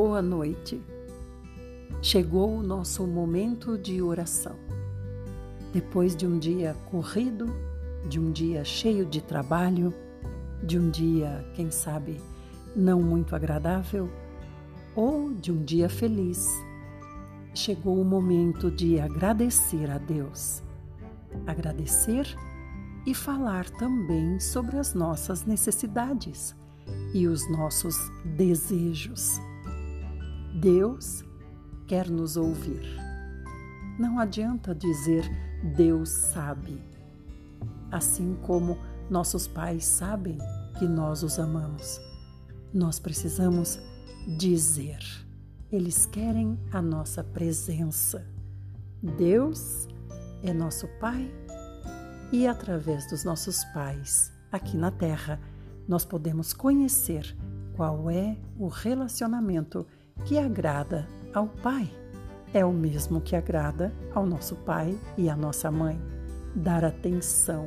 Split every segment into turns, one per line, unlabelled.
boa noite. Chegou o nosso momento de oração. Depois de um dia corrido, de um dia cheio de trabalho, de um dia, quem sabe, não muito agradável, ou de um dia feliz, chegou o momento de agradecer a Deus. Agradecer e falar também sobre as nossas necessidades e os nossos desejos. Deus quer nos ouvir. Não adianta dizer Deus sabe, assim como nossos pais sabem que nós os amamos. Nós precisamos dizer. Eles querem a nossa presença. Deus é nosso Pai e através dos nossos pais aqui na Terra nós podemos conhecer qual é o relacionamento que agrada ao Pai. É o mesmo que agrada ao nosso pai e à nossa mãe. Dar atenção,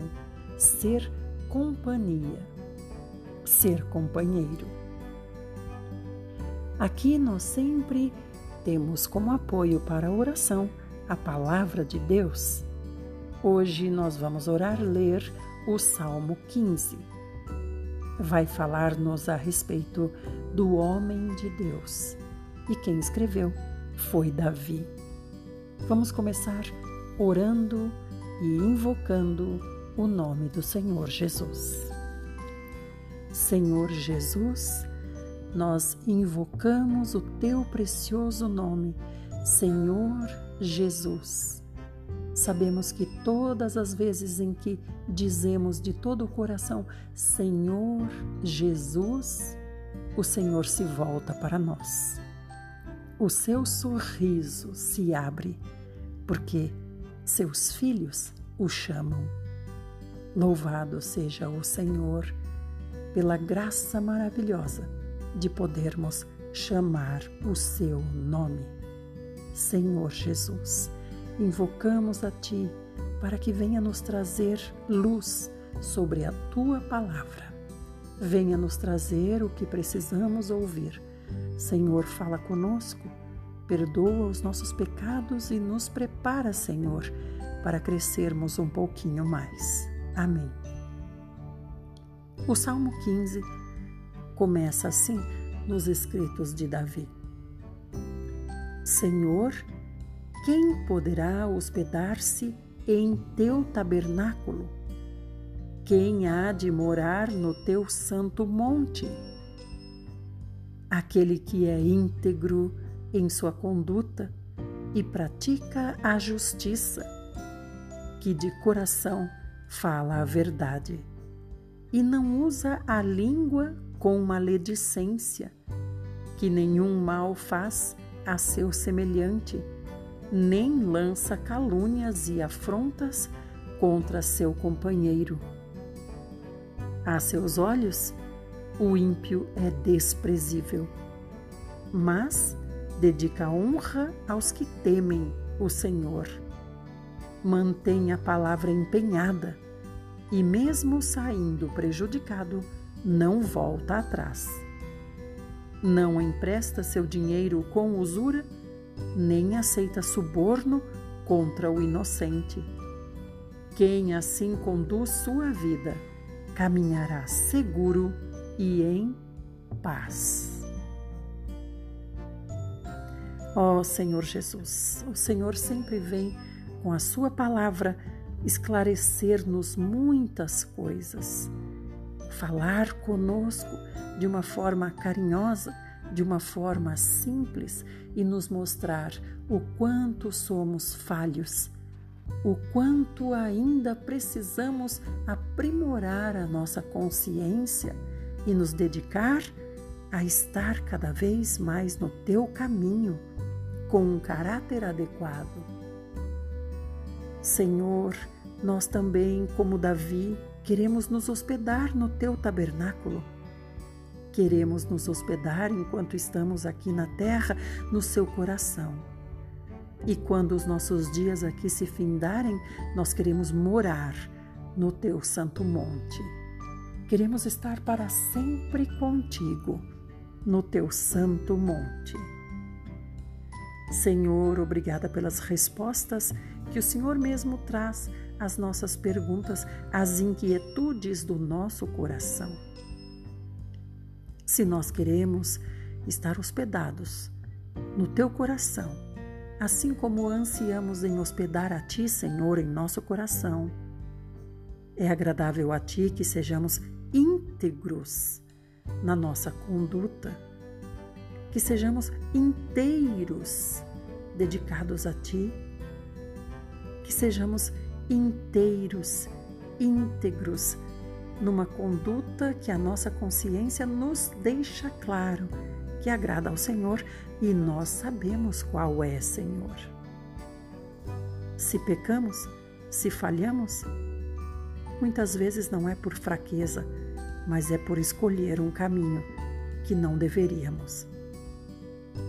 ser companhia, ser companheiro. Aqui nós sempre temos como apoio para a oração a palavra de Deus. Hoje nós vamos orar, ler o Salmo 15 vai falar-nos a respeito do homem de Deus. E quem escreveu foi Davi. Vamos começar orando e invocando o nome do Senhor Jesus. Senhor Jesus, nós invocamos o teu precioso nome, Senhor Jesus Sabemos que todas as vezes em que dizemos de todo o coração Senhor Jesus, o Senhor se volta para nós. O seu sorriso se abre, porque seus filhos o chamam. Louvado seja o Senhor pela graça maravilhosa de podermos chamar o seu nome. Senhor Jesus invocamos a Ti para que venha nos trazer luz sobre a Tua palavra. Venha nos trazer o que precisamos ouvir. Senhor, fala conosco, perdoa os nossos pecados e nos prepara, Senhor, para crescermos um pouquinho mais. Amém. O Salmo 15 começa assim nos escritos de Davi: Senhor, quem poderá hospedar-se em teu tabernáculo? Quem há de morar no teu santo monte? Aquele que é íntegro em sua conduta e pratica a justiça, que de coração fala a verdade e não usa a língua com maledicência, que nenhum mal faz a seu semelhante nem lança calúnias e afrontas contra seu companheiro. A seus olhos, o ímpio é desprezível, mas dedica honra aos que temem o Senhor. Mantém a palavra empenhada e, mesmo saindo prejudicado, não volta atrás. Não empresta seu dinheiro com usura nem aceita suborno contra o inocente. Quem assim conduz sua vida caminhará seguro e em paz. Ó oh, Senhor Jesus, o Senhor sempre vem com a Sua palavra esclarecer-nos muitas coisas, falar conosco de uma forma carinhosa de uma forma simples e nos mostrar o quanto somos falhos, o quanto ainda precisamos aprimorar a nossa consciência e nos dedicar a estar cada vez mais no teu caminho, com um caráter adequado. Senhor, nós também, como Davi, queremos nos hospedar no teu tabernáculo Queremos nos hospedar enquanto estamos aqui na terra, no seu coração. E quando os nossos dias aqui se findarem, nós queremos morar no teu santo monte. Queremos estar para sempre contigo. no teu santo monte. Senhor, obrigada pelas respostas que o Senhor mesmo traz às nossas perguntas, às inquietudes do nosso coração. Se nós queremos estar hospedados no teu coração, assim como ansiamos em hospedar a ti, Senhor, em nosso coração, é agradável a ti que sejamos íntegros na nossa conduta, que sejamos inteiros dedicados a ti, que sejamos inteiros, íntegros numa conduta que a nossa consciência nos deixa claro que agrada ao Senhor e nós sabemos qual é, Senhor. Se pecamos, se falhamos, muitas vezes não é por fraqueza, mas é por escolher um caminho que não deveríamos.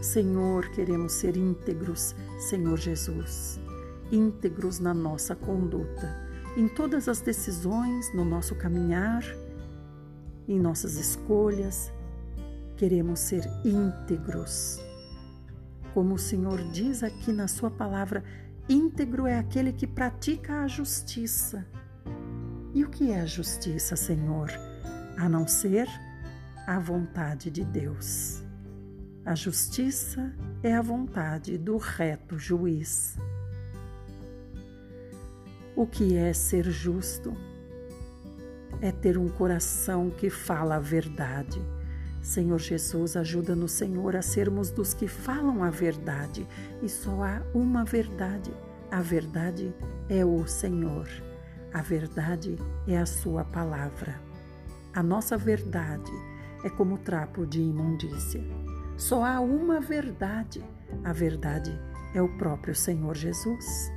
Senhor, queremos ser íntegros, Senhor Jesus, íntegros na nossa conduta, em todas as decisões, no nosso caminhar, em nossas escolhas. Queremos ser íntegros. Como o Senhor diz aqui na Sua palavra, íntegro é aquele que pratica a justiça. E o que é a justiça, Senhor? A não ser a vontade de Deus. A justiça é a vontade do reto juiz. O que é ser justo? É ter um coração que fala a verdade Senhor Jesus, ajuda-nos, Senhor, a sermos dos que falam a verdade. E só há uma verdade. A verdade é o Senhor. A verdade é a Sua palavra. A nossa verdade é como trapo de imundícia. Só há uma verdade. A verdade é o próprio Senhor Jesus.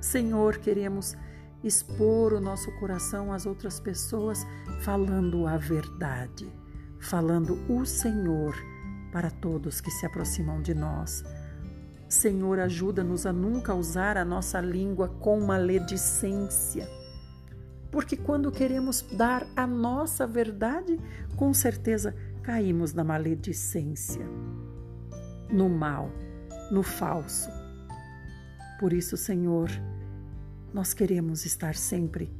Senhor, queremos expor o nosso coração às outras pessoas falando a verdade falando o Senhor para todos que se aproximam de nós. Senhor, ajuda-nos a nunca usar a nossa língua com maledicência. Porque quando queremos dar a nossa verdade, com certeza caímos na maledicência, no mal, no falso. Por isso, Senhor, nós queremos estar sempre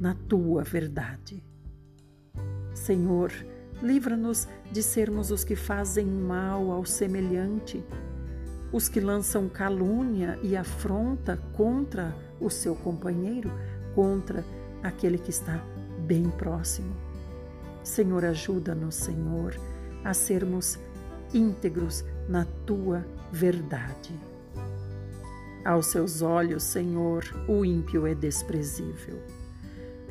na tua verdade. Senhor, Livra-nos de sermos os que fazem mal ao semelhante, os que lançam calúnia e afronta contra o seu companheiro, contra aquele que está bem próximo. Senhor, ajuda-nos, Senhor, a sermos íntegros na tua verdade. Aos seus olhos, Senhor, o ímpio é desprezível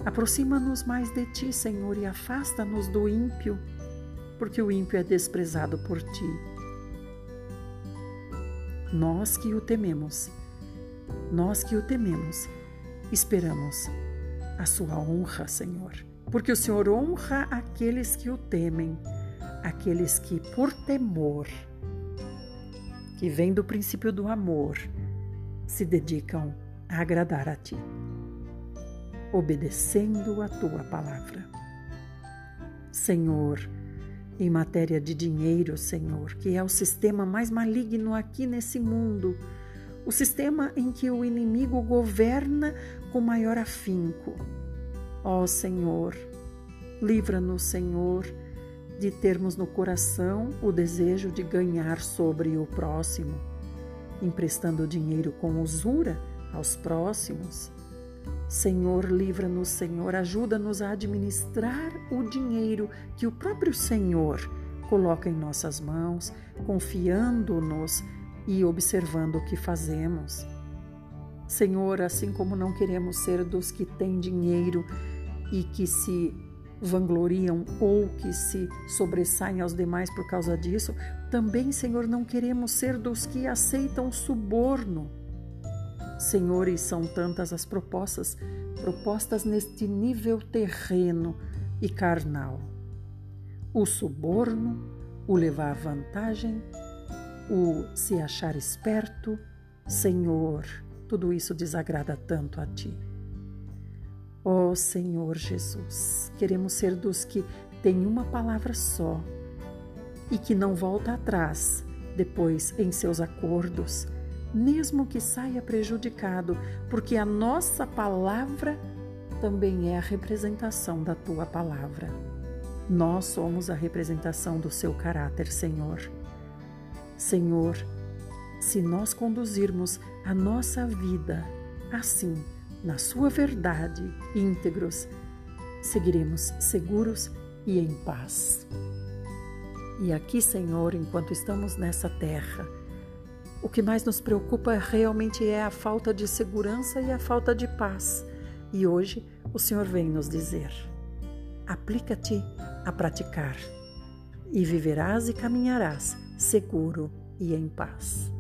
Aproxima-nos mais de ti, Senhor, e afasta-nos do ímpio, porque o ímpio é desprezado por ti. Nós que o tememos, nós que o tememos, esperamos a sua honra, Senhor, porque o Senhor honra aqueles que o temem, aqueles que, por temor, que vem do princípio do amor, se dedicam a agradar a ti obedecendo a tua palavra. Senhor, em matéria de dinheiro, Senhor, que é o sistema mais maligno aqui nesse mundo, o sistema em que o inimigo governa com maior afinco. Ó Senhor, livra-nos, Senhor, de termos no coração o desejo de ganhar sobre o próximo, emprestando dinheiro com usura aos próximos Senhor, livra-nos, Senhor, ajuda-nos a administrar o dinheiro que o próprio Senhor coloca em nossas mãos, confiando-nos e observando o que fazemos. Senhor, assim como não queremos ser dos que têm dinheiro e que se vangloriam ou que se sobressaem aos demais por causa disso, também, Senhor, não queremos ser dos que aceitam suborno Senhor, e são tantas as propostas, propostas neste nível terreno e carnal. O suborno, o levar vantagem, o se achar esperto, Senhor, tudo isso desagrada tanto a Ti. Ó oh, Senhor Jesus, queremos ser dos que têm uma palavra só, e que não volta atrás depois em seus acordos, mesmo que saia prejudicado, porque a nossa palavra também é a representação da tua palavra. Nós somos a representação do seu caráter, Senhor. Senhor, se nós conduzirmos a nossa vida assim, na Sua verdade, íntegros, seguiremos seguros e em paz. E aqui, Senhor, enquanto estamos nessa terra, o que mais nos preocupa realmente é a falta de segurança e a falta de paz. E hoje o Senhor vem nos dizer: aplica-te a praticar, e viverás e caminharás seguro e em paz.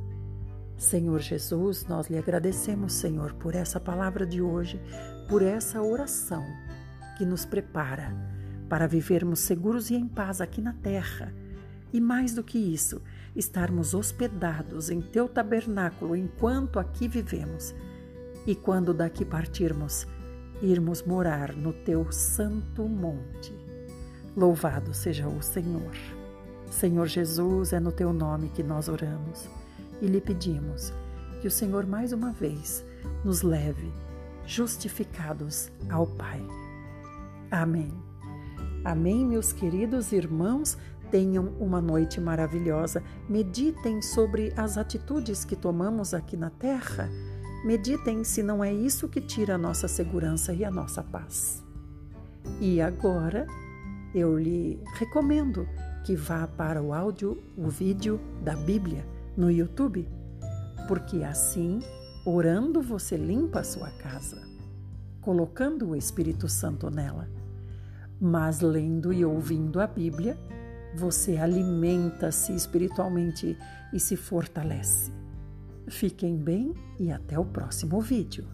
Senhor Jesus, nós lhe agradecemos, Senhor, por essa palavra de hoje, por essa oração que nos prepara para vivermos seguros e em paz aqui na terra. E mais do que isso, estarmos hospedados em teu tabernáculo enquanto aqui vivemos. E quando daqui partirmos, irmos morar no teu santo monte. Louvado seja o Senhor. Senhor Jesus, é no teu nome que nós oramos e lhe pedimos que o Senhor mais uma vez nos leve justificados ao Pai. Amém. Amém, meus queridos irmãos. Tenham uma noite maravilhosa. Meditem sobre as atitudes que tomamos aqui na terra. Meditem se não é isso que tira a nossa segurança e a nossa paz. E agora eu lhe recomendo que vá para o áudio, o vídeo da Bíblia no YouTube, porque assim, orando, você limpa a sua casa, colocando o Espírito Santo nela. Mas lendo e ouvindo a Bíblia, você alimenta-se espiritualmente e se fortalece. Fiquem bem e até o próximo vídeo.